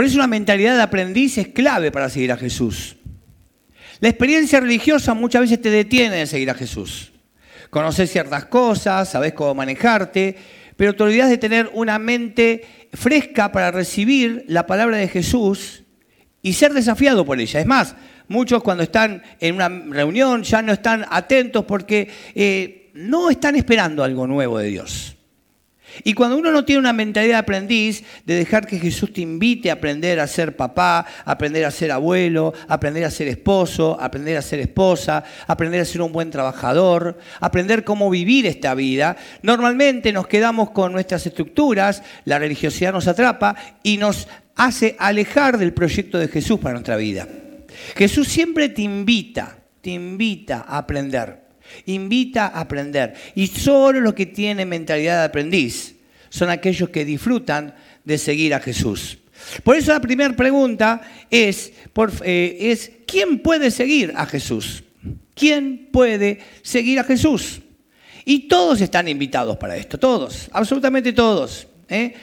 Por eso una mentalidad de aprendiz es clave para seguir a Jesús. La experiencia religiosa muchas veces te detiene de seguir a Jesús. Conoces ciertas cosas, sabes cómo manejarte, pero te olvidas de tener una mente fresca para recibir la palabra de Jesús y ser desafiado por ella. Es más, muchos cuando están en una reunión ya no están atentos porque eh, no están esperando algo nuevo de Dios. Y cuando uno no tiene una mentalidad de aprendiz, de dejar que Jesús te invite a aprender a ser papá, aprender a ser abuelo, aprender a ser esposo, aprender a ser esposa, aprender a ser un buen trabajador, aprender cómo vivir esta vida, normalmente nos quedamos con nuestras estructuras, la religiosidad nos atrapa y nos hace alejar del proyecto de Jesús para nuestra vida. Jesús siempre te invita, te invita a aprender. Invita a aprender. Y solo los que tienen mentalidad de aprendiz son aquellos que disfrutan de seguir a Jesús. Por eso la primera pregunta es, eh, es, ¿quién puede seguir a Jesús? ¿Quién puede seguir a Jesús? Y todos están invitados para esto, todos, absolutamente todos. ¿eh?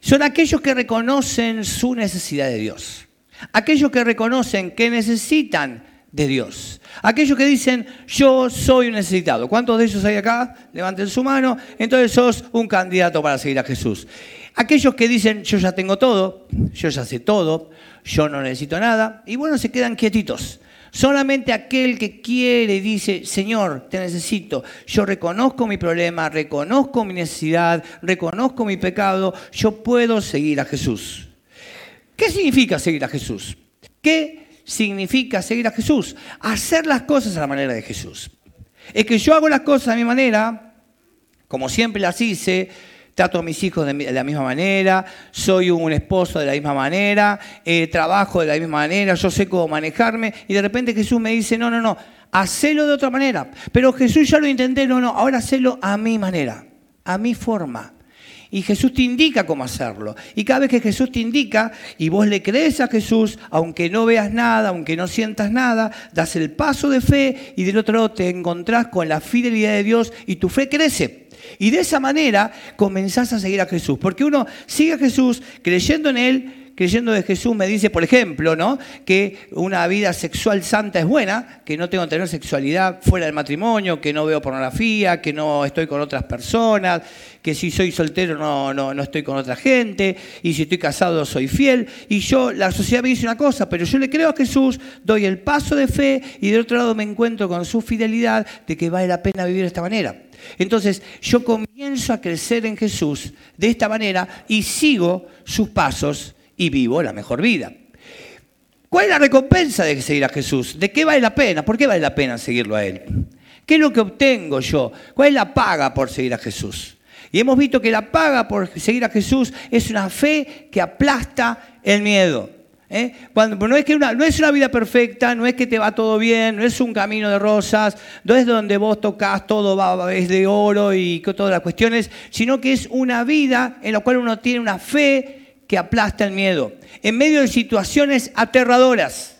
Son aquellos que reconocen su necesidad de Dios, aquellos que reconocen que necesitan de Dios. Aquellos que dicen, yo soy un necesitado. ¿Cuántos de ellos hay acá? Levanten su mano. Entonces sos un candidato para seguir a Jesús. Aquellos que dicen, yo ya tengo todo, yo ya sé todo, yo no necesito nada. Y bueno, se quedan quietitos. Solamente aquel que quiere y dice, Señor, te necesito. Yo reconozco mi problema, reconozco mi necesidad, reconozco mi pecado. Yo puedo seguir a Jesús. ¿Qué significa seguir a Jesús? ¿Qué significa seguir a Jesús. Hacer las cosas a la manera de Jesús. Es que yo hago las cosas a mi manera, como siempre las hice, trato a mis hijos de la misma manera, soy un esposo de la misma manera, eh, trabajo de la misma manera, yo sé cómo manejarme, y de repente Jesús me dice, no, no, no, hacelo de otra manera. Pero Jesús ya lo intenté, no, no, ahora hacelo a mi manera, a mi forma. Y Jesús te indica cómo hacerlo. Y cada vez que Jesús te indica y vos le crees a Jesús, aunque no veas nada, aunque no sientas nada, das el paso de fe y del otro lado te encontrás con la fidelidad de Dios y tu fe crece. Y de esa manera comenzás a seguir a Jesús. Porque uno sigue a Jesús creyendo en Él, creyendo de Jesús me dice, por ejemplo, ¿no? que una vida sexual santa es buena, que no tengo que tener sexualidad fuera del matrimonio, que no veo pornografía, que no estoy con otras personas, que si soy soltero no, no, no estoy con otra gente, y si estoy casado soy fiel. Y yo, la sociedad me dice una cosa, pero yo le creo a Jesús, doy el paso de fe y del otro lado me encuentro con su fidelidad de que vale la pena vivir de esta manera. Entonces yo comienzo a crecer en Jesús de esta manera y sigo sus pasos y vivo la mejor vida. ¿Cuál es la recompensa de seguir a Jesús? ¿De qué vale la pena? ¿Por qué vale la pena seguirlo a Él? ¿Qué es lo que obtengo yo? ¿Cuál es la paga por seguir a Jesús? Y hemos visto que la paga por seguir a Jesús es una fe que aplasta el miedo. ¿eh? Cuando, no, es que una, no es una vida perfecta, no es que te va todo bien, no es un camino de rosas, no es donde vos tocas todo va, es de oro y todas las cuestiones, sino que es una vida en la cual uno tiene una fe que aplasta el miedo, en medio de situaciones aterradoras.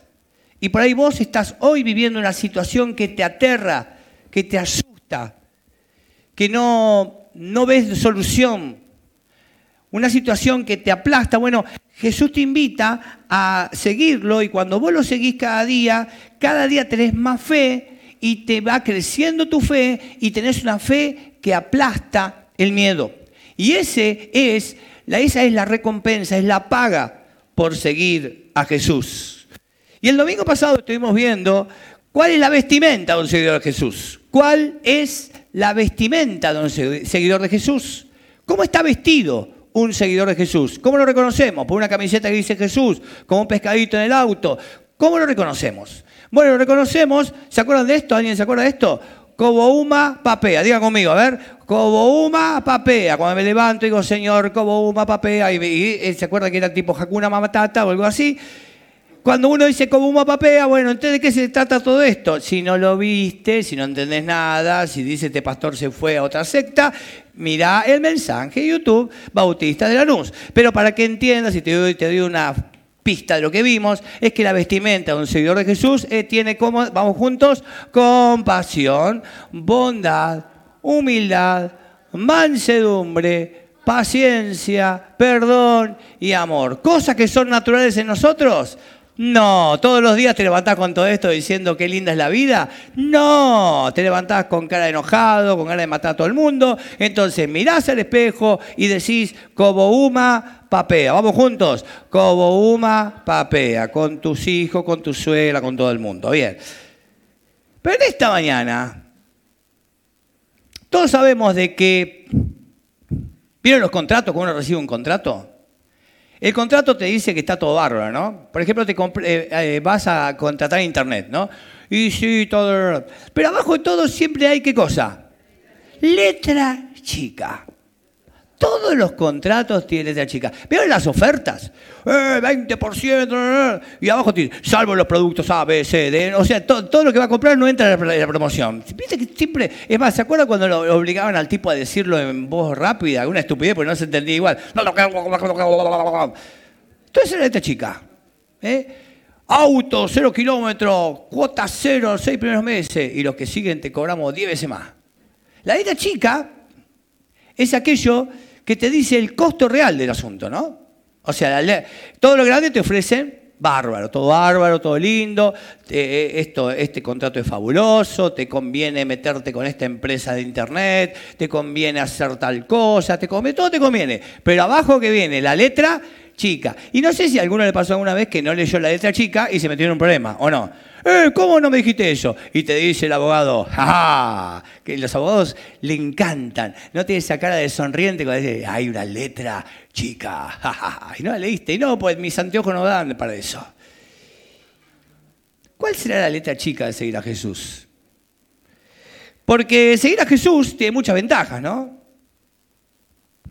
Y por ahí vos estás hoy viviendo una situación que te aterra, que te asusta, que no, no ves solución, una situación que te aplasta. Bueno, Jesús te invita a seguirlo y cuando vos lo seguís cada día, cada día tenés más fe y te va creciendo tu fe y tenés una fe que aplasta el miedo. Y ese es esa es la recompensa, es la paga por seguir a Jesús. Y el domingo pasado estuvimos viendo cuál es la vestimenta de un seguidor de Jesús. ¿Cuál es la vestimenta de un seguidor de Jesús? ¿Cómo está vestido un seguidor de Jesús? ¿Cómo lo reconocemos? ¿Por una camiseta que dice Jesús? ¿Como un pescadito en el auto? ¿Cómo lo reconocemos? Bueno, lo reconocemos, ¿se acuerdan de esto? ¿Alguien se acuerda de esto? Cobouma papea, diga conmigo, a ver, Cobouma papea. Cuando me levanto digo, Señor, Cobouma papea, y, se acuerda que era tipo Hakuna Matata o algo así. Cuando uno dice Cobouma papea, bueno, entonces ¿de qué se trata todo esto? Si no lo viste, si no entendés nada, si dice este pastor se fue a otra secta, mira el mensaje YouTube Bautista de la Luz. Pero para que entiendas, y te doy una de lo que vimos es que la vestimenta de un seguidor de Jesús eh, tiene como, vamos juntos, compasión, bondad, humildad, mansedumbre, paciencia, perdón y amor. Cosas que son naturales en nosotros. No, todos los días te levantás con todo esto diciendo qué linda es la vida. No, te levantás con cara de enojado, con ganas de matar a todo el mundo. Entonces mirás al espejo y decís, como uma papea. Vamos juntos. Como uma papea. Con tus hijos, con tu suegra, con todo el mundo. Bien. Pero en esta mañana, todos sabemos de que. ¿Vieron los contratos? ¿Cómo uno recibe un contrato? El contrato te dice que está todo bárbaro, ¿no? Por ejemplo, te eh, eh, vas a contratar internet, ¿no? Y sí, todo. Pero abajo de todo siempre hay qué cosa? Letra chica. Todos los contratos tienen letra chica. ¿Vieron las ofertas? Eh, 20%, y abajo tiene, salvo los productos A, B, C, D. O sea, todo, lo que va a comprar no entra en la, promoción. Viste que siempre. Es más, ¿se acuerdan cuando lo obligaban al tipo a decirlo en voz rápida? Una estupidez, porque no se entendía igual. Entonces es la letra chica. ¿eh? Auto, cero kilómetros, cuota cero, seis primeros meses. Y los que siguen te cobramos diez veces más. La letra chica es aquello que te dice el costo real del asunto, ¿no? O sea, todo lo grande te ofrecen bárbaro, todo bárbaro, todo lindo, eh, este contrato es fabuloso, te conviene meterte con esta empresa de internet, te conviene hacer tal cosa, te conviene, todo te conviene. Pero abajo que viene la letra chica. Y no sé si a alguno le pasó alguna vez que no leyó la letra chica y se metió en un problema, ¿o no? Eh, ¿Cómo no me dijiste eso? Y te dice el abogado, ¡ja! Que los abogados le encantan. No tiene esa cara de sonriente cuando dice, hay una letra chica, ¡ja, Y no la leíste. Y no, pues mis anteojos no dan para eso. ¿Cuál será la letra chica de seguir a Jesús? Porque seguir a Jesús tiene muchas ventajas, ¿no?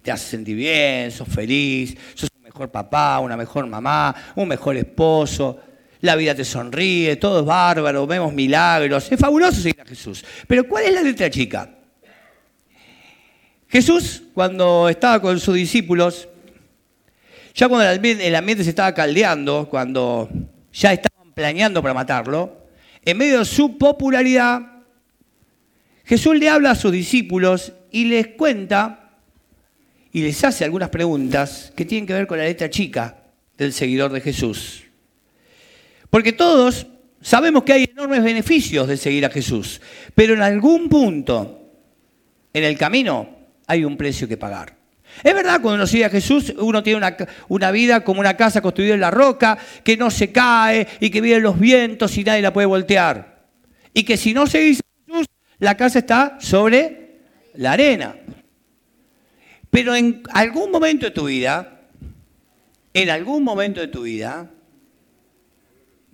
Te hace sentir bien, sos feliz, sos un mejor papá, una mejor mamá, un mejor esposo la vida te sonríe, todo es bárbaro, vemos milagros. Es fabuloso seguir a Jesús. Pero ¿cuál es la letra chica? Jesús, cuando estaba con sus discípulos, ya cuando el ambiente, se estaba caldeando, cuando ya estaban planeando para matarlo, en medio de su popularidad, Jesús le habla a sus discípulos y les cuenta y les hace algunas preguntas que tienen que ver con la letra chica del seguidor de Jesús. Porque todos sabemos que hay enormes beneficios de seguir a Jesús, pero en algún punto, en el camino, hay un precio que pagar. Es verdad, cuando uno sigue a Jesús, uno tiene una, vida como una casa construida en la roca, que no se cae y que vienen los vientos y nadie la puede voltear. Y que si no seguís a Jesús, la casa está sobre la arena. Pero en algún momento de tu vida, en algún momento de tu vida,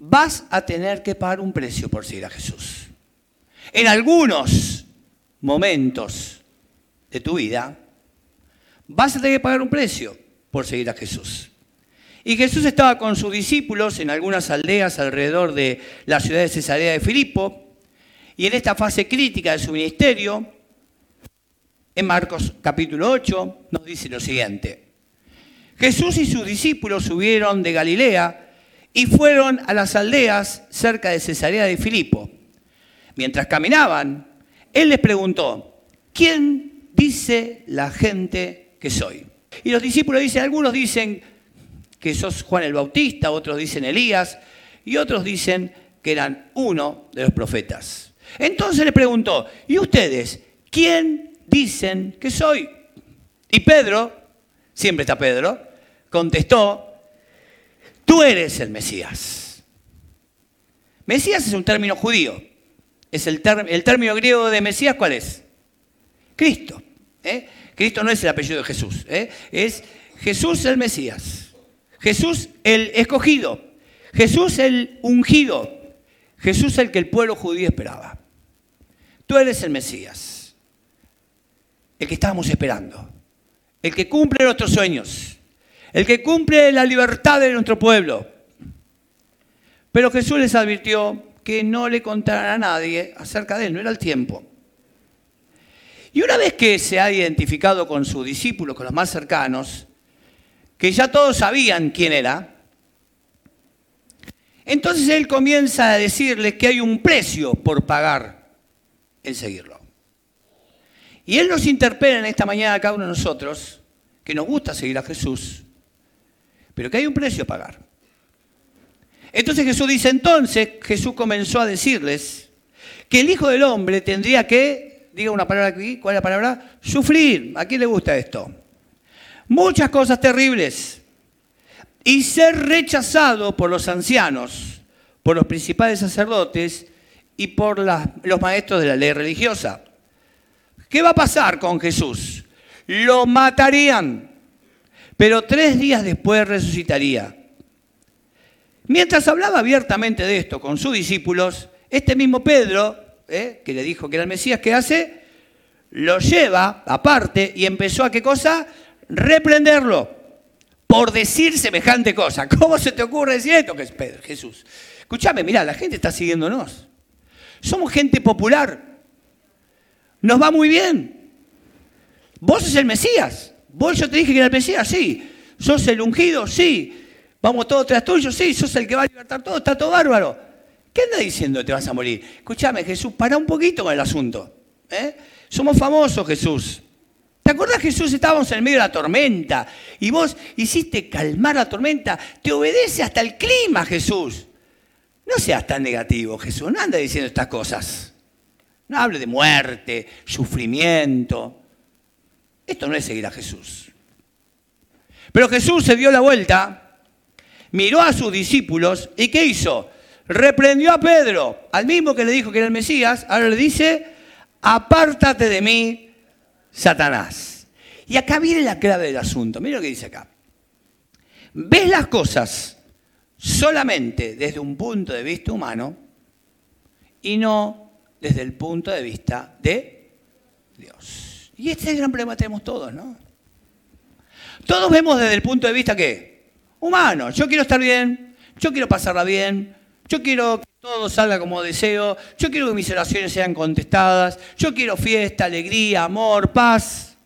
vas a tener que pagar un precio por seguir a Jesús. En algunos momentos de tu vida, vas a tener que pagar un precio por seguir a Jesús. Y Jesús estaba con sus discípulos en algunas aldeas alrededor de la ciudad de Cesarea de Filipo, y en esta fase crítica de su ministerio, en Marcos capítulo 8, nos dice lo siguiente. Jesús y sus discípulos subieron de Galilea, y fueron a las aldeas cerca de Cesarea de Filipo. Mientras caminaban, él les preguntó, ¿quién dice la gente que soy? Y los discípulos dicen, algunos dicen que sos Juan el Bautista, otros dicen Elías, y otros dicen que eran uno de los profetas. Entonces le preguntó, ¿y ustedes quién dicen que soy? Y Pedro, siempre está Pedro, contestó, Tú eres el Mesías. Mesías es un término judío. Es el, término griego de Mesías, ¿cuál es? Cristo. ¿eh? Cristo no es el apellido de Jesús. ¿eh? Es Jesús el Mesías. Jesús el escogido. Jesús el ungido. Jesús el que el pueblo judío esperaba. Tú eres el Mesías. El que estábamos esperando. El que cumple nuestros sueños el que cumple la libertad de nuestro pueblo. Pero Jesús les advirtió que no le contaran a nadie acerca de él, no era el tiempo. Y una vez que se ha identificado con sus discípulos, con los más cercanos, que ya todos sabían quién era, entonces él comienza a decirles que hay un precio por pagar en seguirlo. Y él nos interpela en esta mañana a cada uno de nosotros que nos gusta seguir a Jesús, pero que hay un precio a pagar. Entonces Jesús dice, entonces Jesús comenzó a decirles que el Hijo del Hombre tendría que, diga una palabra aquí, ¿cuál es la palabra? Sufrir. ¿A quién le gusta esto? Muchas cosas terribles. Y ser rechazado por los ancianos, por los principales sacerdotes y por los maestros de la ley religiosa. ¿Qué va a pasar con Jesús? Lo matarían, pero tres días después resucitaría. Mientras hablaba abiertamente de esto con sus discípulos, este mismo Pedro, eh, que le dijo que era el Mesías, ¿qué hace? Lo lleva aparte y empezó a qué cosa? Reprenderlo por decir semejante cosa. ¿Cómo se te ocurre decir esto? Que es Pedro, Jesús. Escúchame, mira, la gente está siguiéndonos. Somos gente popular. Nos va muy bien. Vos sos el Mesías. Vos yo te dije que era el Mesías, sí. Sos el ungido, sí. Vamos todos tras tuyo, sí. Sos el que va a libertar todo, está todo bárbaro. ¿Qué anda diciendo te vas a morir? Escúchame, Jesús, para un poquito con el asunto. ¿eh? Somos famosos, Jesús. ¿Te acuerdas, Jesús? Estábamos en el medio de la tormenta y vos hiciste calmar la tormenta. Te obedece hasta el clima, Jesús. No seas tan negativo, Jesús. No anda diciendo estas cosas. No hable de muerte, sufrimiento. Esto no es seguir a Jesús. Pero Jesús se dio la vuelta, miró a sus discípulos y ¿qué hizo? Reprendió a Pedro, al mismo que le dijo que era el Mesías, ahora le dice, apártate de mí, Satanás. Y acá viene la clave del asunto. Mira lo que dice acá. Ves las cosas solamente desde un punto de vista humano y no desde el punto de vista de Dios. Y este es el gran problema que tenemos todos, ¿no? Todos vemos desde el punto de vista que humano. Yo quiero estar bien, yo quiero pasarla bien, yo quiero que todo salga como deseo, yo quiero que mis oraciones sean contestadas, yo quiero fiesta, alegría, amor, paz,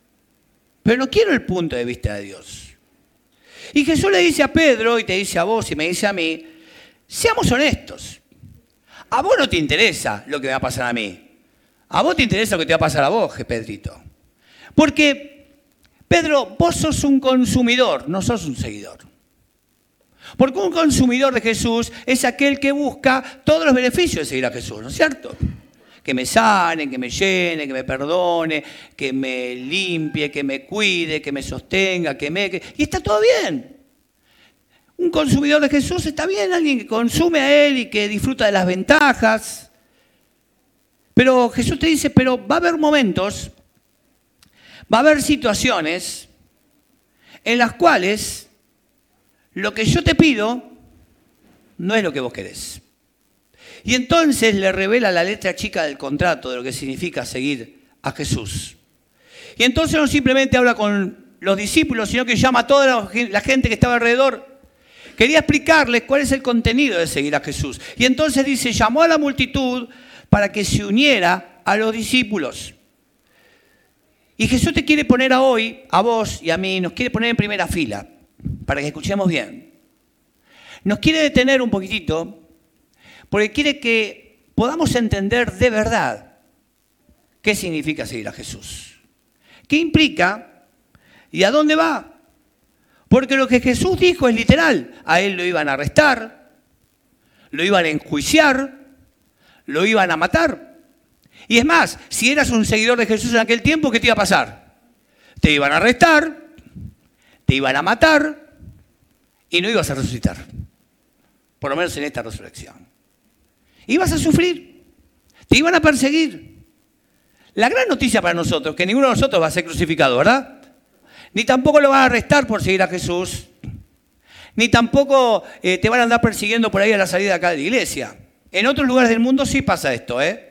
pero no quiero el punto de vista de Dios. Y Jesús le dice a Pedro, y te dice a vos y me dice a mí, seamos honestos. A vos no te interesa lo que me va a pasar a mí. A vos te interesa lo que te va a pasar a vos, Pedrito. Porque, Pedro, vos sos un consumidor, no sos un seguidor. Porque un consumidor de Jesús es aquel que busca todos los beneficios de seguir a Jesús, ¿no es cierto? Que me sane, que me llene, que me perdone, que me limpie, que me cuide, que me sostenga, que me... Y está todo bien. Un consumidor de Jesús está bien, alguien que consume a Él y que disfruta de las ventajas. Pero Jesús te dice, pero va a haber momentos, va a haber situaciones en las cuales lo que yo te pido no es lo que vos querés. Y entonces le revela la letra chica del contrato de lo que significa seguir a Jesús. Y entonces no simplemente habla con los discípulos, sino que llama a toda la gente que estaba alrededor. Quería explicarles cuál es el contenido de seguir a Jesús. Y entonces dice, llamó a la multitud para que se uniera a los discípulos. Y Jesús te quiere poner a hoy, a vos y a mí, nos quiere poner en primera fila para que escuchemos bien. Nos quiere detener un poquitito porque quiere que podamos entender de verdad qué significa seguir a Jesús. ¿Qué implica y a dónde va? Porque lo que Jesús dijo es literal. A él lo iban a arrestar, lo iban a enjuiciar, lo iban a matar. Y es más, si eras un seguidor de Jesús en aquel tiempo, ¿qué te iba a pasar? Te iban a arrestar, te iban a matar y no ibas a resucitar. Por lo menos en esta resurrección. Ibas a sufrir, te iban a perseguir. La gran noticia para nosotros, que ninguno de nosotros va a ser crucificado, ¿verdad? Ni tampoco lo van a arrestar por seguir a Jesús. Ni tampoco eh, te van a andar persiguiendo por ahí a la salida acá de la iglesia. En otros lugares del mundo sí pasa esto, ¿eh?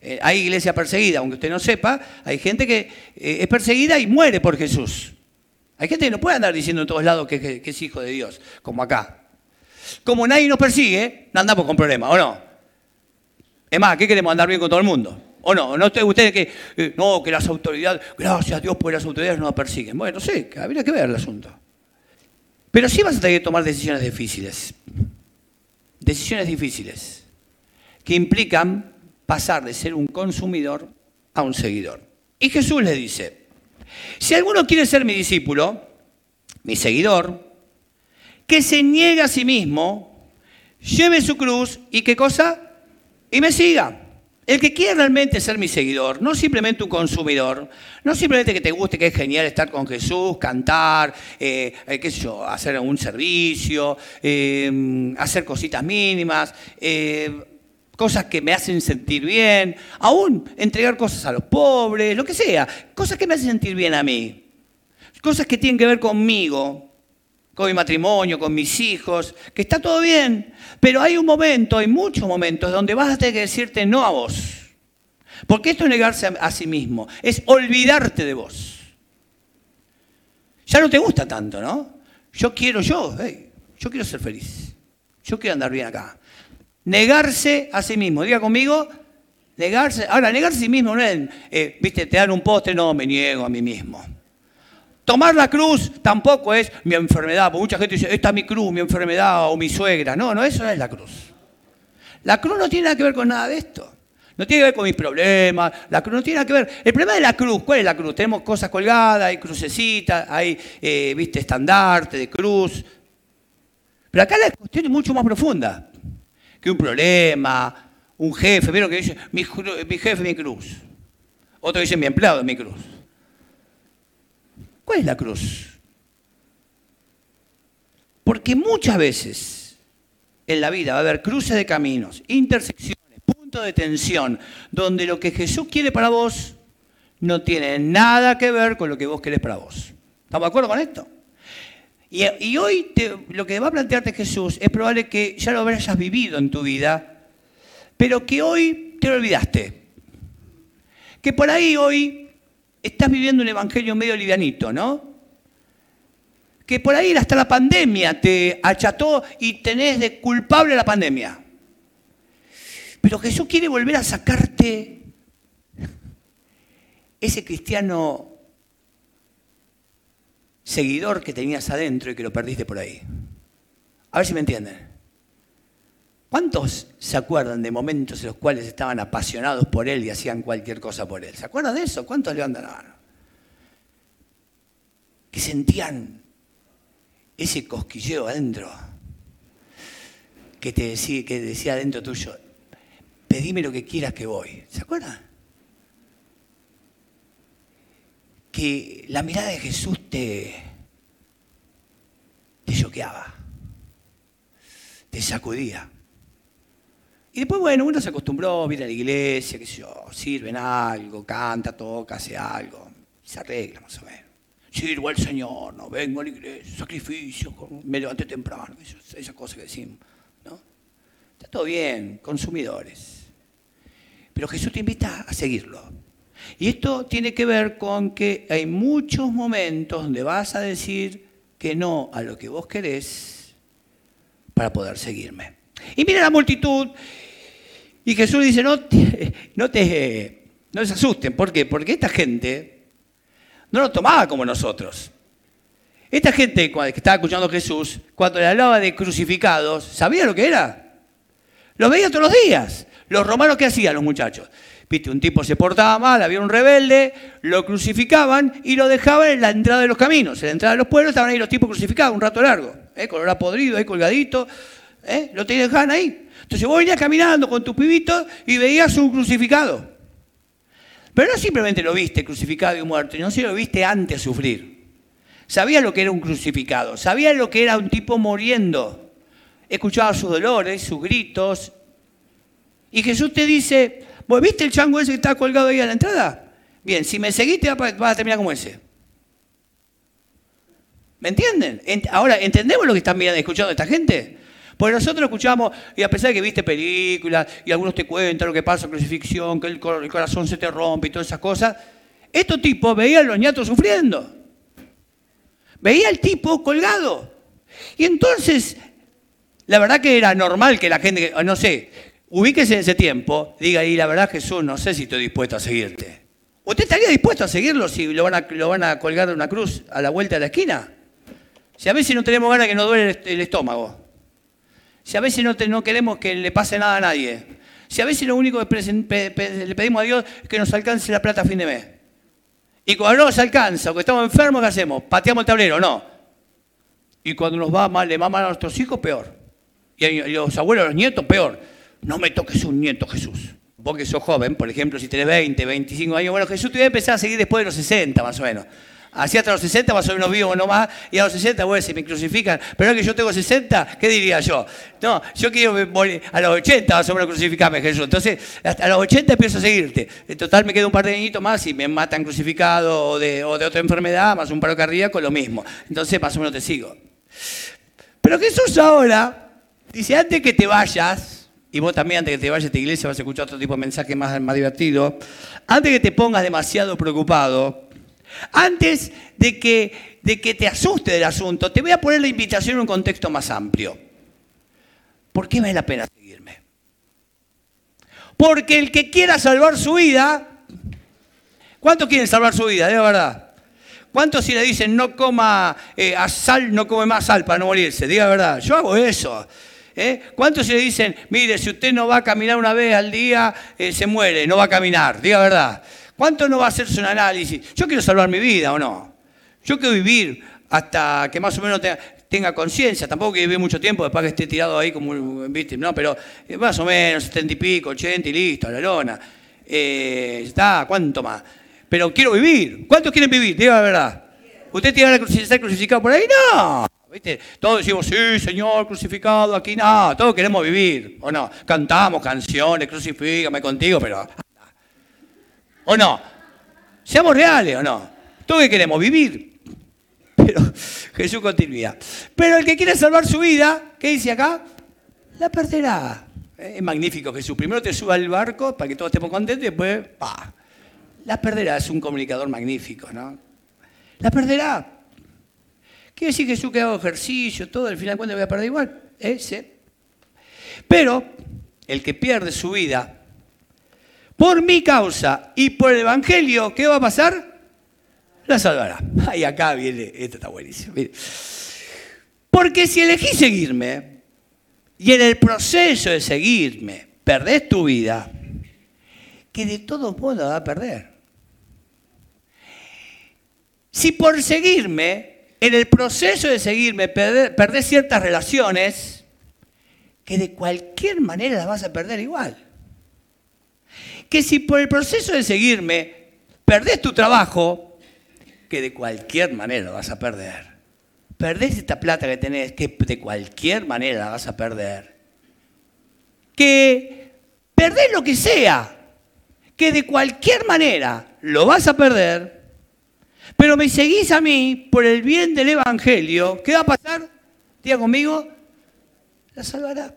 Eh hay iglesia perseguida, aunque usted no sepa, hay gente que eh, es perseguida y muere por Jesús. Hay gente que no puede andar diciendo en todos lados que, es hijo de Dios, como acá. Como nadie nos persigue, no andamos con problemas, ¿o no? Es más, ¿qué queremos andar bien con todo el mundo? ¿O no? ¿No ustedes que, eh, no, que las autoridades, gracias a Dios porque las autoridades no nos persiguen? Bueno, sí, habría que ver el asunto. Pero sí vas a tener que tomar decisiones difíciles. Decisiones difíciles. Que implican pasar de ser un consumidor a un seguidor. Y Jesús le dice, Si alguno quiere ser mi discípulo, mi seguidor, que se niegue a sí mismo, lleve su cruz y qué cosa, y me siga. El que quiere realmente ser mi seguidor, no simplemente un consumidor, no simplemente que te guste, que es genial estar con Jesús, cantar, eh, eh, qué sé yo, hacer un servicio, eh, hacer cositas mínimas, cosas que me hacen sentir bien, aún entregar cosas a los pobres, lo que sea, cosas que me hacen sentir bien a mí, cosas que tienen que ver conmigo, con mi matrimonio, con mis hijos, que está todo bien, pero hay un momento, hay muchos momentos donde vas a tener que decirte no a vos. Porque esto es negarse a, sí mismo, es olvidarte de vos. Ya no te gusta tanto, ¿no? Yo quiero yo, yo quiero ser feliz, yo quiero andar bien acá. Negarse a sí mismo, diga conmigo, negarse. Ahora, negarse a sí mismo no es, eh, viste, te dan un postre, no, me niego a mí mismo. Tomar la cruz tampoco es mi enfermedad, porque mucha gente dice, esta es mi cruz, mi enfermedad o mi suegra. No, no, eso no es la cruz. La cruz no tiene nada que ver con nada de esto. No tiene que ver con mis problemas, la cruz no tiene nada que ver. El problema de la cruz, ¿cuál es la cruz? Tenemos cosas colgadas, hay crucecitas, hay, eh, viste, estandarte de cruz. Pero acá la cuestión es mucho más profunda que un problema, un jefe. Vieron que dice, mi, mi jefe mi cruz. Otro dice, mi empleado mi cruz. ¿Cuál es la cruz? Porque muchas veces en la vida va a haber cruces de caminos, intersecciones, puntos de tensión, donde lo que Jesús quiere para vos no tiene nada que ver con lo que vos querés para vos. ¿Estamos de acuerdo con esto? Y, hoy lo que va a plantearte Jesús es probable que ya lo hayas vivido en tu vida, pero que hoy te lo olvidaste. Que por ahí hoy estás viviendo un evangelio medio livianito, ¿no? Que por ahí hasta la pandemia te acható y tenés de culpable la pandemia. Pero Jesús quiere volver a sacarte ese cristiano seguidor que tenías adentro y que lo perdiste por ahí. A ver si me entienden. ¿Cuántos se acuerdan de momentos en los cuales estaban apasionados por Él y hacían cualquier cosa por Él? ¿Se acuerdan de eso? ¿Cuántos levantan la mano? Que sentían ese cosquilleo adentro, que, te decía, que decía adentro tuyo, pedime lo que quieras que voy. ¿Se acuerdan? Que la mirada de Jesús te, te choqueaba, te sacudía. Y después, bueno, uno se acostumbró, viene a la iglesia, qué sé yo, sirven algo, canta, toca, hace algo, se arregla más o menos. Sirvo al Señor, no vengo a la iglesia, sacrificio, me levanté temprano, esas cosas que decimos. ¿no? Está todo bien, consumidores. Pero Jesús te invita a seguirlo. Y esto tiene que ver con que hay muchos momentos donde vas a decir que no a lo que vos querés para poder seguirme. Y mira la multitud y Jesús dice, no te, no te, no se asusten. ¿Por qué? Porque esta gente no lo tomaba como nosotros. Esta gente que estaba escuchando a Jesús, cuando le hablaba de crucificados, ¿sabía lo que era? Lo veía todos los días. Los romanos, ¿qué hacían los muchachos? Viste, un tipo se portaba mal, había un rebelde, lo crucificaban y lo dejaban en la entrada de los caminos. En la entrada de los pueblos estaban ahí los tipos crucificados un rato largo, ¿eh? color podrido, ahí colgadito, ¿eh? lo dejaban ahí. Entonces vos venías caminando con tus pibitos y veías un crucificado. Pero no simplemente lo viste crucificado y muerto, no si lo viste antes sufrir. Sabía lo que era un crucificado, sabía lo que era un tipo muriendo. Escuchaba sus dolores, sus gritos. Y Jesús te dice, ¿vos viste el chango ese que está colgado ahí a la entrada? Bien, si me seguiste vas a terminar como ese. ¿Me entienden? Ahora, ¿entendemos lo que están mirando, escuchando esta gente? Porque nosotros escuchamos, y a pesar de que viste películas, y algunos te cuentan lo que pasa crucifixión, que el, corazón se te rompe y todas esas cosas, estos tipos veían a los ñatos sufriendo. Veía al tipo colgado. Y entonces, la verdad que era normal que la gente, no sé, ubíquese en ese tiempo, diga, y la verdad Jesús, no sé si estoy dispuesto a seguirte. ¿Usted estaría dispuesto a seguirlo si lo van a, lo van a colgar de una cruz a la vuelta de la esquina? Si a veces no tenemos ganas que nos duele el estómago. Si a veces no, no queremos que le pase nada a nadie. Si a veces lo único que le pedimos a Dios es que nos alcance la plata a fin de mes. Y cuando no nos alcanza, o que estamos enfermos, ¿qué hacemos? Pateamos el tablero, no. Y cuando nos va mal, le va mal a nuestros hijos, peor. Y los abuelos, los nietos, peor. No me toques un nieto, Jesús. Vos que sos joven, por ejemplo, si tenés 20, 25 años, bueno, Jesús te iba a empezar a seguir después de los 60, más o menos. Así hasta los 60 más o menos vivo nomás, y a los 60, bueno, si me crucifican, pero ahora que yo tengo 60, ¿qué diría yo? No, yo quiero morir a los 80 más o menos crucificarme, Jesús. Entonces, hasta los 80 empiezo a seguirte. En total me quedo un par de añitos más y me matan crucificado o de, o de otra enfermedad, más un paro cardíaco, lo mismo. Entonces, más o menos te sigo. Pero Jesús ahora dice, antes que te vayas, y vos también antes que te vayas a esta iglesia vas a escuchar otro tipo de mensaje más, más divertido, antes que te pongas demasiado preocupado, antes de que, de que te asuste del asunto, te voy a poner la invitación en un contexto más amplio. ¿Por qué vale la pena seguirme? Porque el que quiera salvar su vida, ¿cuántos quieren salvar su vida? De verdad. ¿Cuántos si le dicen no coma eh, sal, no come más sal para no morirse? Diga la verdad, yo hago eso. ¿Eh? ¿Cuántos le dicen, mire, si usted no va a caminar una vez al día, eh, se muere, no va a caminar? Diga verdad. ¿Cuánto no va a hacerse un análisis? Yo quiero salvar mi vida o no. Yo quiero vivir hasta que más o menos tenga, conciencia. Tampoco que vivir mucho tiempo después que esté tirado ahí como un víctima, no, pero eh, más o menos 70 y pico, 80 y listo, la lona. Eh, está, ¿cuánto más? Pero quiero vivir. ¿Cuántos quieren vivir? Diga la verdad. ¿Usted tiene que estar crucificado por ahí? No. ¿Viste? Todos decimos, sí, Señor, crucificado, aquí no. Todos queremos vivir, ¿o no? Cantamos canciones, crucifícame contigo, pero ¿O no? Seamos reales, ¿o no? Todos que queremos vivir. Pero Jesús continúa. Pero el que quiere salvar su vida, ¿qué dice acá? La perderá. Es magnífico Jesús. Primero te suba al barco para que todos estemos contentos y después, pa. La perderá. Es un comunicador magnífico, ¿no? La perderá. Quiere decir Jesús que hago ejercicio, todo, al final cuando voy a perder igual. Ese. Pero el que pierde su vida por mi causa y por el Evangelio, ¿qué va a pasar? La salvará. Ahí acá viene, esto está buenísimo. Porque si elegís seguirme y en el proceso de seguirme perdés tu vida, que de todos modos va a perder. Si por seguirme, en el proceso de seguirme, perdés ciertas relaciones, que de cualquier manera las vas a perder igual que si por el proceso de seguirme perdés tu trabajo, que de cualquier manera lo vas a perder. Perdés esta plata que tenés, que de cualquier manera la vas a perder. Que perdés lo que sea, que de cualquier manera lo vas a perder, pero me seguís a mí por el bien del Evangelio, ¿qué va a pasar? Diga conmigo, la salvará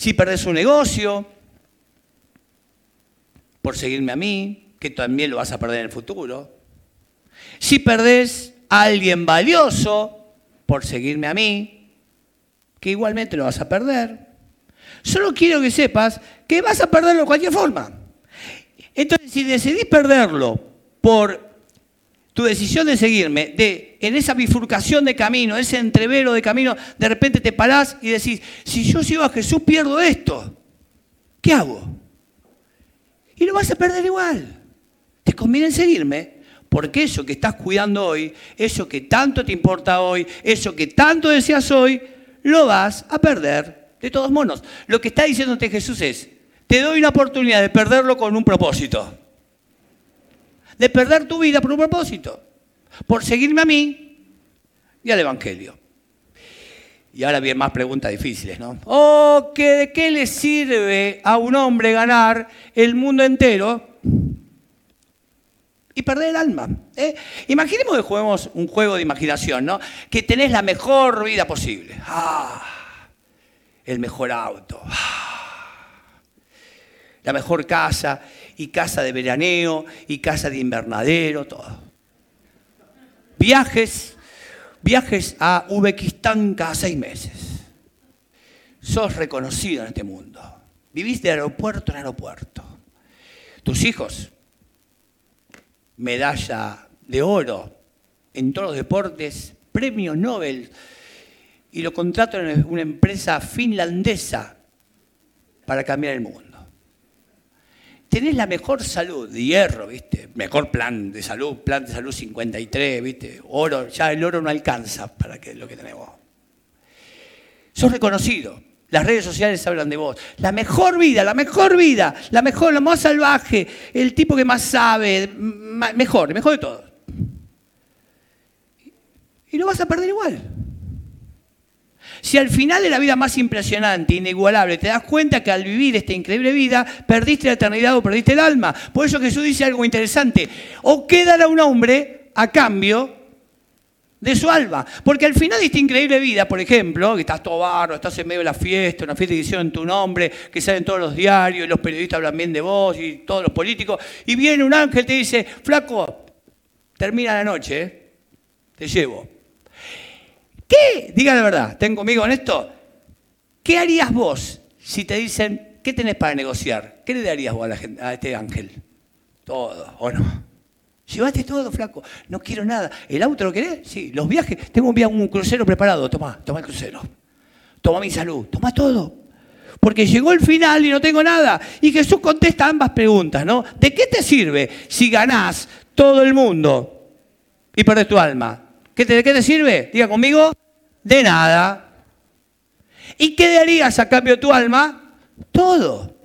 si perdés un negocio, por seguirme a mí, que también lo vas a perder en el futuro. Si perdés a alguien valioso, por seguirme a mí, que igualmente lo vas a perder. Solo quiero que sepas que vas a perderlo de cualquier forma. Entonces, si decidís perderlo por tu decisión de seguirme, de en esa bifurcación de camino, ese entrevero de camino, de repente te parás y decís, si yo sigo a Jesús pierdo esto, ¿qué hago? Y lo vas a perder igual. Te conviene seguirme, porque eso que estás cuidando hoy, eso que tanto te importa hoy, eso que tanto deseas hoy, lo vas a perder de todos modos. Lo que está diciéndote Jesús es, te doy una oportunidad de perderlo con un propósito de perder tu vida por un propósito, por seguirme a mí y al Evangelio. Y ahora vienen más preguntas difíciles, ¿no? ¿O que de qué le sirve a un hombre ganar el mundo entero y perder el alma? ¿eh? Imaginemos que juguemos un juego de imaginación, ¿no? Que tenés la mejor vida posible. Ah, el mejor auto. Ah, la mejor casa y casa de veraneo y casa de invernadero, todo. Viajes, viajes a Uzbekistán cada seis meses. Sos reconocido en este mundo. Vivís de aeropuerto en aeropuerto. Tus hijos, medalla de oro en todos los deportes, premio Nobel, y lo contrato en una empresa finlandesa para cambiar el mundo tenés la mejor salud, hierro, ¿viste? Mejor plan de salud, plan de salud 53, ¿viste? Oro, ya el oro no alcanza para lo que tenemos. Sos reconocido. Las redes sociales hablan de vos. La mejor vida, la mejor vida, la mejor, la más salvaje, el tipo que más sabe, mejor, mejor de todo. Y lo vas a perder igual. Si al final de la vida más impresionante, inigualable, te das cuenta que al vivir esta increíble vida, perdiste la eternidad o perdiste el alma. Por eso Jesús dice algo interesante. O quedará un hombre a cambio de su alma. Porque al final de esta increíble vida, por ejemplo, que estás todo barro, estás en medio de la fiesta, una fiesta que hicieron tu nombre, que salen todos los diarios, y los periodistas hablan bien de vos y todos los políticos, y viene un ángel y te dice, flaco, termina la noche, ¿eh? te llevo. ¿Qué? Diga la verdad, ¿ten conmigo en esto? ¿Qué harías vos si te dicen, ¿qué tenés para negociar? ¿Qué le darías vos a, la gente, a este ángel? Todo, ¿o no? Llevaste todo, flaco. No quiero nada. ¿El auto lo querés? Sí. Los viajes. Tengo un, viaje, un crucero preparado. Toma, toma el crucero. Toma mi salud. Toma todo. Porque llegó el final y no tengo nada. Y Jesús contesta ambas preguntas, ¿no? ¿De qué te sirve si ganás todo el mundo y perdés tu alma? ¿De qué te sirve? Diga conmigo, de nada. ¿Y qué darías a cambio de tu alma? Todo.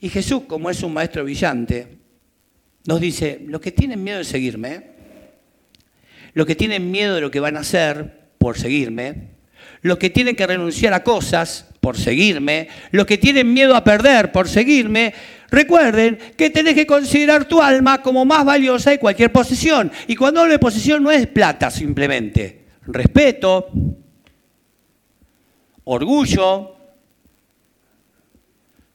Y Jesús, como es un maestro brillante, nos dice, los que tienen miedo de seguirme, los que tienen miedo de lo que van a hacer por seguirme, los que tienen que renunciar a cosas por seguirme, los que tienen miedo a perder por seguirme, recuerden que tenés que considerar tu alma como más valiosa de cualquier posesión. Y cuando hablo de posesión no es plata simplemente, respeto, orgullo,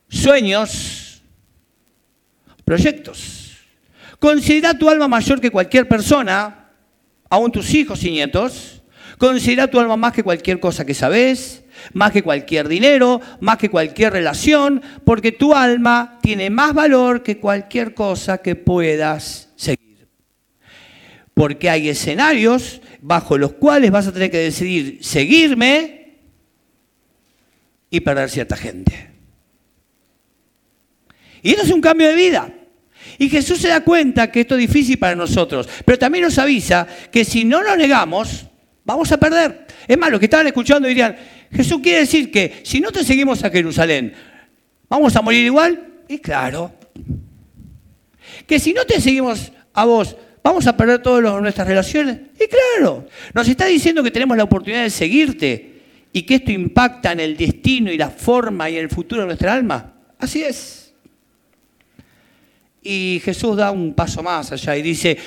sueños, proyectos. Considera tu alma mayor que cualquier persona, aún tus hijos y nietos. Considera tu alma más que cualquier cosa que sabes, más que cualquier dinero, más que cualquier relación, porque tu alma tiene más valor que cualquier cosa que puedas seguir. Porque hay escenarios bajo los cuales vas a tener que decidir seguirme y perder cierta gente. Y esto es un cambio de vida. Y Jesús se da cuenta que esto es difícil para nosotros, pero también nos avisa que si no lo negamos, vamos a perder. Es más, los que estaban escuchando dirían, Jesús quiere decir que si no te seguimos a Jerusalén, ¿vamos a morir igual? Y claro. Que si no te seguimos a vos, ¿vamos a perder todas nuestras relaciones? Y claro. Nos está diciendo que tenemos la oportunidad de seguirte y que esto impacta en el destino y la forma y el futuro de nuestra alma. Así es. Y Jesús da un paso más allá y dice,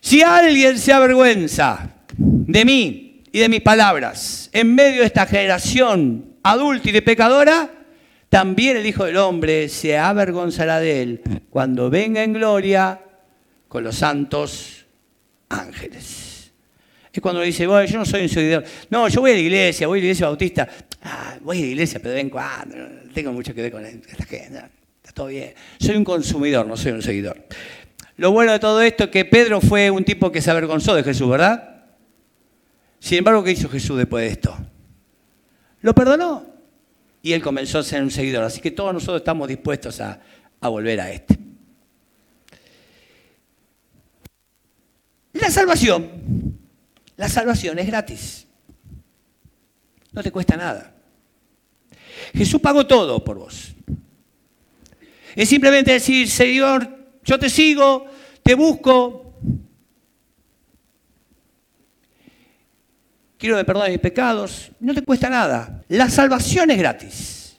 si alguien se avergüenza de mí y de mis palabras en medio de esta generación adulta y de pecadora, también el Hijo del Hombre se avergonzará de él cuando venga en gloria con los santos ángeles. Es cuando dice, bueno, yo no soy un seguidor. No, yo voy a la iglesia, voy a la iglesia bautista. Ah, voy a la iglesia, pero de vez en cuando. Tengo mucho que ver con esta gente. está todo bien. Soy un consumidor, no soy un seguidor. Lo bueno de todo esto es que Pedro fue un tipo que se avergonzó de Jesús, ¿verdad? Sin embargo, ¿qué hizo Jesús después de esto? Lo perdonó y él comenzó a ser un seguidor. Así que todos nosotros estamos dispuestos a, volver a este. La salvación, la salvación es gratis. No te cuesta nada. Jesús pagó todo por vos. Es simplemente decir, Señor, yo te sigo, te busco, quiero que perdones mis pecados, no te cuesta nada. La salvación es gratis.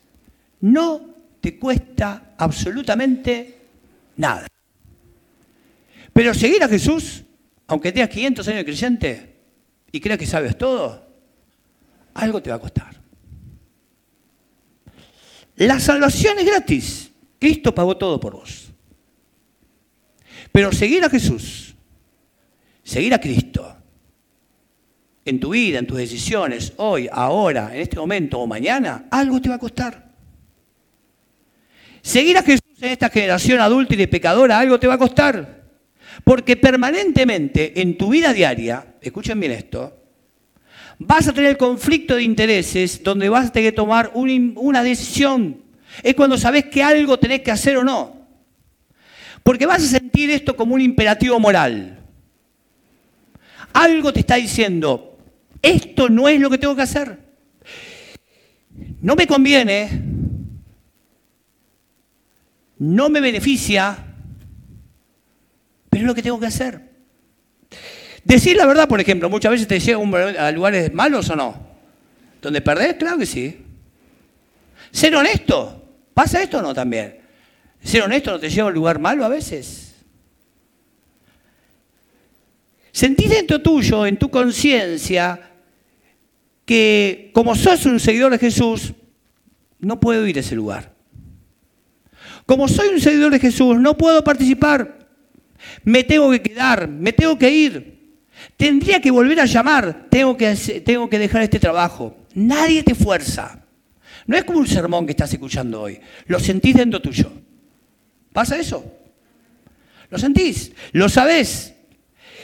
No te cuesta absolutamente nada. Pero seguir a Jesús, aunque tengas 500 años de creyente y creas que sabes todo, algo te va a costar. La salvación es gratis. Cristo pagó todo por vos. Pero seguir a Jesús, seguir a Cristo, en tu vida, en tus decisiones, hoy, ahora, en este momento o mañana, algo te va a costar. Seguir a Jesús en esta generación adulta y pecadora, algo te va a costar. Porque permanentemente en tu vida diaria, escuchen bien esto, vas a tener conflicto de intereses donde vas a tener que tomar una decisión Es cuando sabes que algo tenés que hacer o no. Porque vas a sentir esto como un imperativo moral. Algo te está diciendo, esto no es lo que tengo que hacer. No me conviene, no me beneficia, pero es lo que tengo que hacer. Decir la verdad, por ejemplo, muchas veces te llega a lugares malos o no. ¿Donde perdés? Claro que sí. Ser honesto. ¿Pasa esto o no también? ¿Ser honesto no te lleva a un lugar malo a veces? Sentís dentro tuyo, en tu conciencia, que como sos un seguidor de Jesús, no puedo ir a ese lugar. Como soy un seguidor de Jesús, no puedo participar. Me tengo que quedar, me tengo que ir. Tendría que volver a llamar, tengo que, tengo que dejar este trabajo. Nadie te fuerza. No es como un sermón que estás escuchando hoy. Lo sentís dentro tuyo. ¿Pasa eso? ¿Lo sentís? ¿Lo sabés?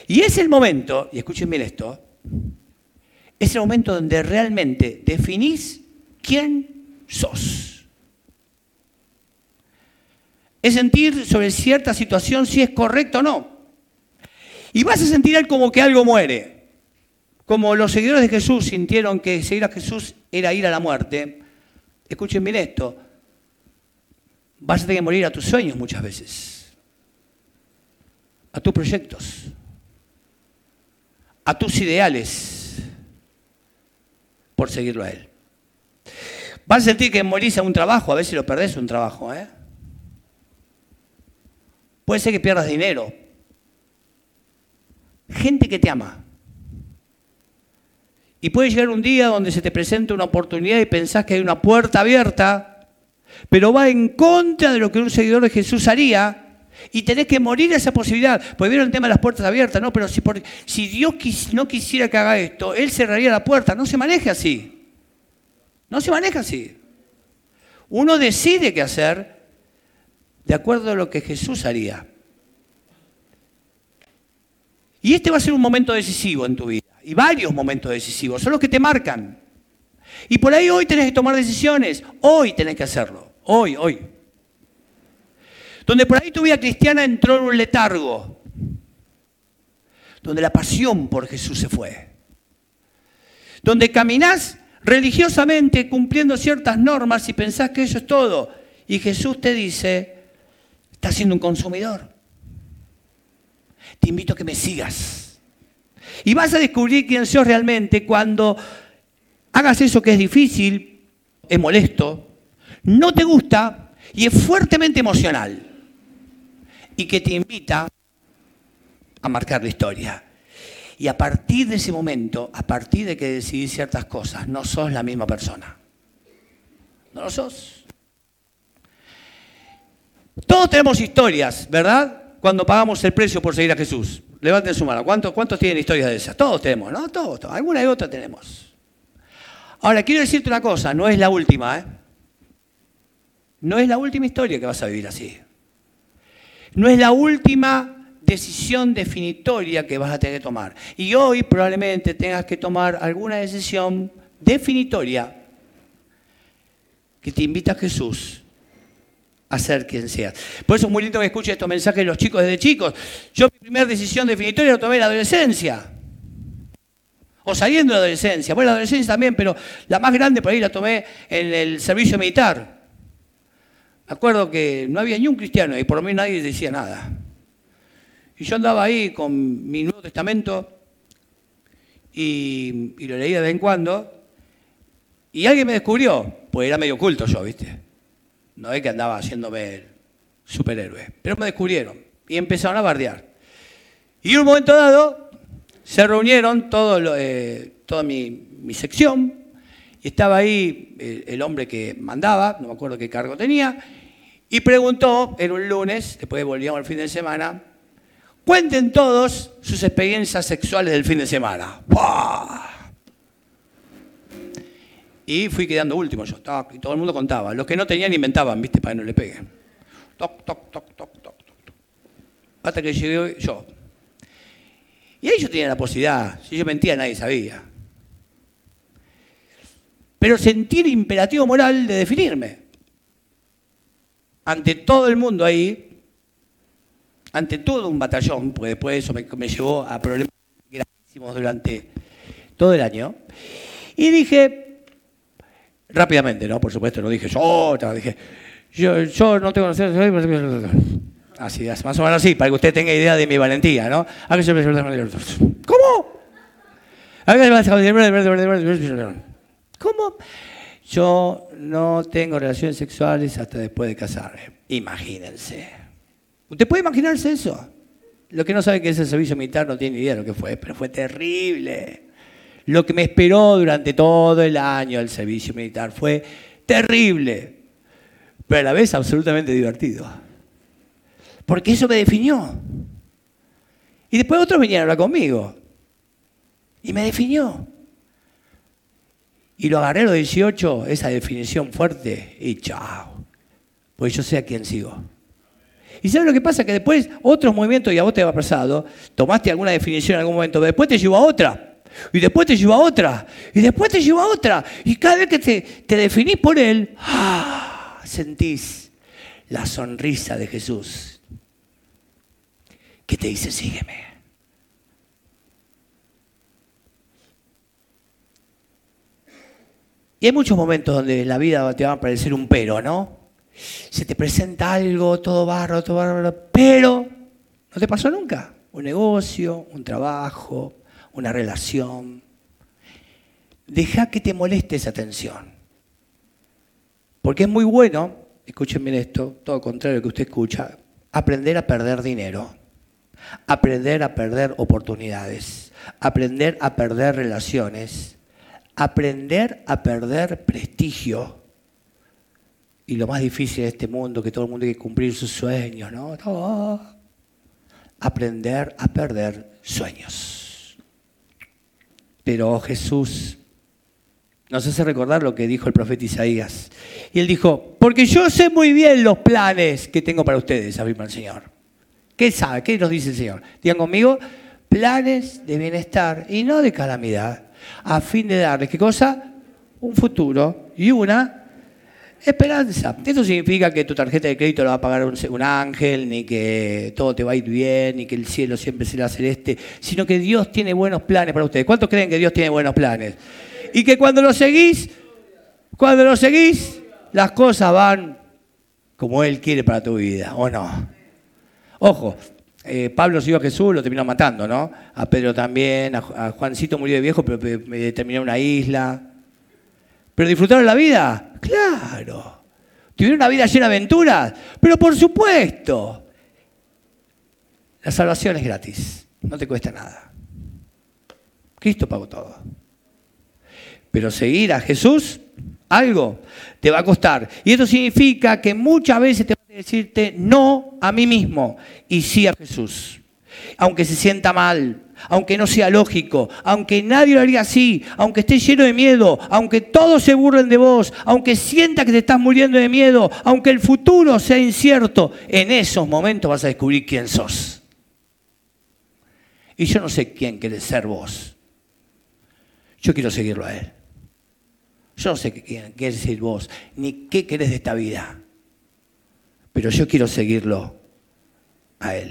Y es el momento, y escuchen bien esto, es el momento donde realmente definís quién sos. Es sentir sobre cierta situación si es correcto o no. Y vas a sentir como que algo muere. Como los seguidores de Jesús sintieron que seguir a Jesús era ir a la muerte. Escuchen bien esto. Vas a tener que morir a tus sueños muchas veces. A tus proyectos. A tus ideales. Por seguirlo a Él. Vas a sentir que morís a un trabajo. A veces lo perdés un trabajo. ¿eh? Puede ser que pierdas dinero gente que te ama. Y puede llegar un día donde se te presenta una oportunidad y pensás que hay una puerta abierta, pero va en contra de lo que un seguidor de Jesús haría y tenés que morir esa posibilidad. Pues vieron el tema de las puertas abiertas, ¿no? Pero si, si Dios no quisiera que haga esto, Él cerraría la puerta. No se maneja así. No se maneja así. Uno decide qué hacer de acuerdo a lo que Jesús haría. Y este va a ser un momento decisivo en tu vida. Y varios momentos decisivos. Son los que te marcan. Y por ahí hoy tenés que tomar decisiones. Hoy tenés que hacerlo. Hoy, hoy. Donde por ahí tu vida cristiana entró en un letargo. Donde la pasión por Jesús se fue. Donde caminás religiosamente cumpliendo ciertas normas y pensás que eso es todo. Y Jesús te dice, estás siendo un consumidor te invito a que me sigas. Y vas a descubrir quién sos realmente cuando hagas eso que es difícil, es molesto, no te gusta y es fuertemente emocional. Y que te invita a marcar la historia. Y a partir de ese momento, a partir de que decidís ciertas cosas, no sos la misma persona. No lo sos. Todos tenemos historias, ¿verdad? cuando pagamos el precio por seguir a Jesús? Levanten su mano. ¿Cuántos, cuántos tienen historias de esas? Todos tenemos, ¿no? Todos, todos. Alguna y otra tenemos. Ahora, quiero decirte una cosa, no es la última, ¿eh? No es la última historia que vas a vivir así. No es la última decisión definitoria que vas a tener que tomar. Y hoy probablemente tengas que tomar alguna decisión definitoria que te invita a Jesús a ser quien sea. Por eso es muy lindo que escuche estos mensajes de los chicos desde chicos. Yo mi primera decisión definitoria la tomé en la adolescencia. O saliendo de la adolescencia. Bueno, la adolescencia también, pero la más grande por ahí la tomé en el servicio militar. Acuerdo que no había ni un cristiano y por lo menos nadie decía nada. Y yo andaba ahí con mi Nuevo Testamento y, lo leía de vez en cuando. Y alguien me descubrió, pues era medio oculto yo, ¿viste? No es que andaba haciéndome superhéroe. Pero me descubrieron y empezaron a bardear. Y en un momento dado se reunieron todo eh, toda mi, sección y estaba ahí el, hombre que mandaba, no me acuerdo qué cargo tenía, y preguntó, en un lunes, después volvíamos el fin de semana, cuenten todos sus experiencias sexuales del fin de semana. Y fui quedando último yo, y todo el mundo contaba. Los que no tenían inventaban, ¿viste? Para que no le peguen. Toc, toc, toc, toc, toc, toc. Hasta que llegué yo. Y ahí yo tenía la posibilidad. Si yo mentía, nadie sabía. Pero sentí el imperativo moral de definirme. Ante todo el mundo ahí, ante todo un batallón, porque después eso me, llevó a problemas gravísimos durante todo el año. Y dije, rápidamente, ¿no? Por supuesto, no dije yo, dije, yo, yo no tengo Así, más o menos así, para que usted tenga idea de mi valentía, ¿no? ¿Cómo? ¿Cómo? Yo no tengo relaciones sexuales hasta después de casarme. Imagínense. ¿Usted puede imaginarse eso? Lo que no sabe que es el servicio militar no tiene idea de lo que fue, pero fue terrible. Lo que me esperó durante todo el año del servicio militar fue terrible, pero a la vez absolutamente divertido. Porque eso me definió. Y después otros vinieron a hablar conmigo. Y me definió. Y lo agarré a los 18, esa definición fuerte, y chao. Pues yo sé a quién sigo. ¿Y sabes lo que pasa? Que después otros movimientos, y a vos te va pasado, tomaste alguna definición en algún momento, después te llevó a otra. Y después te llevó a otra. Y después te llevó a otra. Y cada vez que te, te definís por él, ¡ah! sentís la sonrisa de Jesús. Que te dice, sígueme. Y hay muchos momentos donde la vida te va a parecer un pero, ¿no? Se te presenta algo, todo barro, todo barro, pero no te pasó nunca. Un negocio, un trabajo, una relación. Deja que te moleste esa tensión. Porque es muy bueno, escuchen bien esto, todo lo contrario que usted escucha, aprender a perder dinero, aprender a perder oportunidades, aprender a perder relaciones, aprender a perder prestigio. Y lo más difícil de este mundo, que todo el mundo tiene que cumplir sus sueños, ¿no? Aprender a perder sueños. Pero Jesús nos hace recordar lo que dijo el profeta Isaías. Y él dijo, porque yo sé muy bien los planes que tengo para ustedes, afirma el Señor. ¿Qué sabe? ¿Qué nos dice el Señor? Digan conmigo, planes de bienestar y no de calamidad a fin de darles, ¿qué cosa? Un futuro y una esperanza. Esto significa que tu tarjeta de crédito la va a pagar un, ángel, ni que todo te va a ir bien, ni que el cielo siempre será celeste, sino que Dios tiene buenos planes para ustedes. ¿Cuántos creen que Dios tiene buenos planes? Y que cuando lo seguís, cuando lo seguís, las cosas van como Él quiere para tu vida, ¿o no? Ojo, eh, Pablo siguió a Jesús, lo terminó matando, ¿no? A Pedro también, a, Juancito murió de viejo, pero terminó en una isla. ¿Pero disfrutaron la vida? Claro. ¿Tuvieron una vida llena de aventuras? Pero por supuesto. La salvación es gratis, no te cuesta nada. Cristo pagó todo. Pero seguir a Jesús, algo te va a costar. Y eso significa que muchas veces te decirte no a mí mismo y sí a Jesús. Aunque se sienta mal, aunque no sea lógico, aunque nadie lo haría así, aunque estés lleno de miedo, aunque todos se burlen de vos, aunque sienta que te estás muriendo de miedo, aunque el futuro sea incierto, en esos momentos vas a descubrir quién sos. Y yo no sé quién querés ser vos. Yo quiero seguirlo a Él. Yo no sé quién quieres ser vos, ni qué querés de esta vida pero yo quiero seguirlo a Él.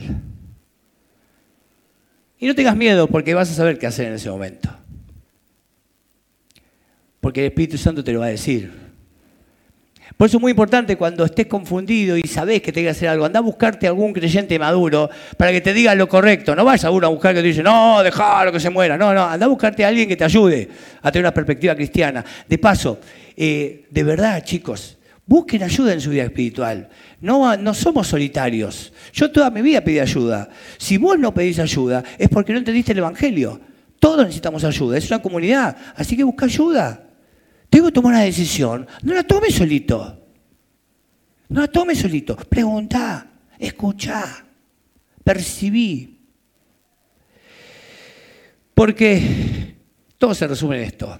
Y no tengas miedo porque vas a saber qué hacer en ese momento. Porque el Espíritu Santo te lo va a decir. Por eso es muy importante cuando estés confundido y sabes que te que hacer algo, anda a buscarte algún creyente maduro para que te diga lo correcto. No vayas a uno a buscar que te dice, no, déjalo que se muera. No, no, anda a buscarte a alguien que te ayude a tener una perspectiva cristiana. De paso, eh, de verdad, chicos, busquen ayuda en su vida espiritual. No, no somos solitarios. Yo toda mi vida pedí ayuda. Si vos no pedís ayuda, es porque no entendiste el Evangelio. Todos necesitamos ayuda. Es una comunidad. Así que busca ayuda. Tengo que tomar una decisión. No la tomes solito. No la tomes solito. Pregunta, escucha, percibí. Porque todo se resume en esto.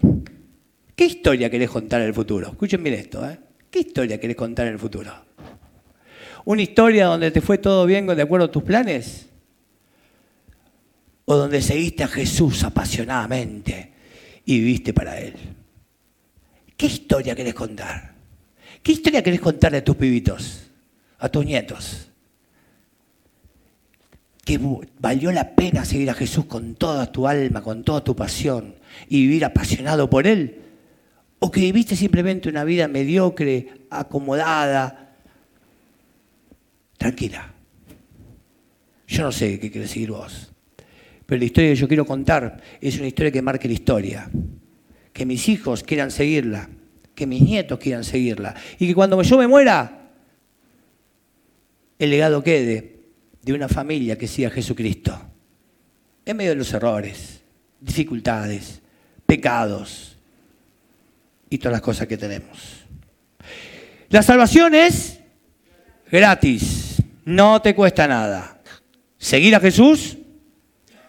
¿Qué historia querés contar en el futuro? Escuchen bien esto. ¿eh? ¿Qué historia querés contar en el futuro? ¿Una historia donde te fue todo bien de acuerdo a tus planes? ¿O donde seguiste a Jesús apasionadamente y viviste para Él? ¿Qué historia querés contar? ¿Qué historia querés contar de tus pibitos? a tus nietos que valió la pena seguir a Jesús con toda tu alma, con toda tu pasión y vivir apasionado por Él? ¿O que viviste simplemente una vida mediocre, acomodada, tranquila? Yo no sé qué quieres seguir vos, pero la historia que yo quiero contar es una historia que marque la historia. Que mis hijos quieran seguirla, que mis nietos quieran seguirla y que cuando yo me muera, el legado quede de una familia que siga a Jesucristo, en medio de los errores, dificultades, pecados y todas las cosas que tenemos. La salvación es gratis, no te cuesta nada. Seguir a Jesús,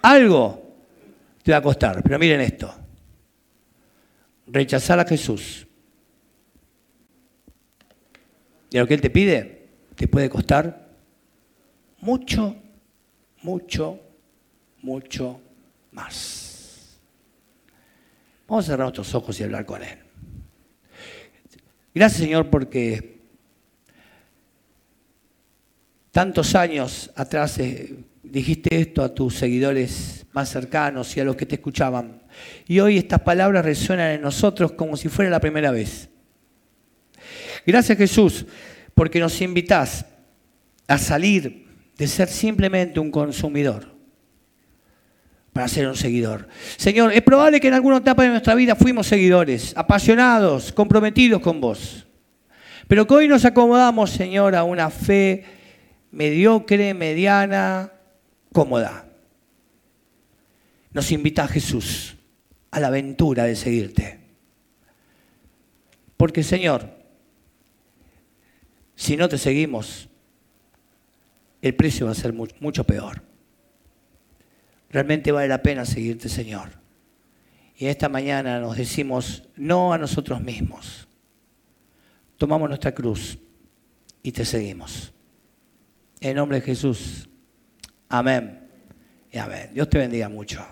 algo te va a costar. Pero miren esto, rechazar a Jesús y lo que Él te pide, te puede costar mucho, mucho, mucho más. Vamos a cerrar nuestros ojos y hablar con Él. Gracias Señor porque tantos años atrás eh, dijiste esto a tus seguidores más cercanos y a los que te escuchaban. Y hoy estas palabras resuenan en nosotros como si fuera la primera vez. Gracias Jesús porque nos invitas a salir de ser simplemente un consumidor para ser un seguidor. Señor, es probable que en alguna etapa de nuestra vida fuimos seguidores, apasionados, comprometidos con vos. Pero que hoy nos acomodamos, Señor, a una fe mediocre, mediana, cómoda. Nos invita a Jesús a la aventura de seguirte. Porque, Señor, si no te seguimos, el precio va a ser mucho peor. Realmente vale la pena seguirte, Señor. Y esta mañana nos decimos no a nosotros mismos. Tomamos nuestra cruz y te seguimos. En nombre de Jesús. Amén. Y amén. Dios te bendiga mucho.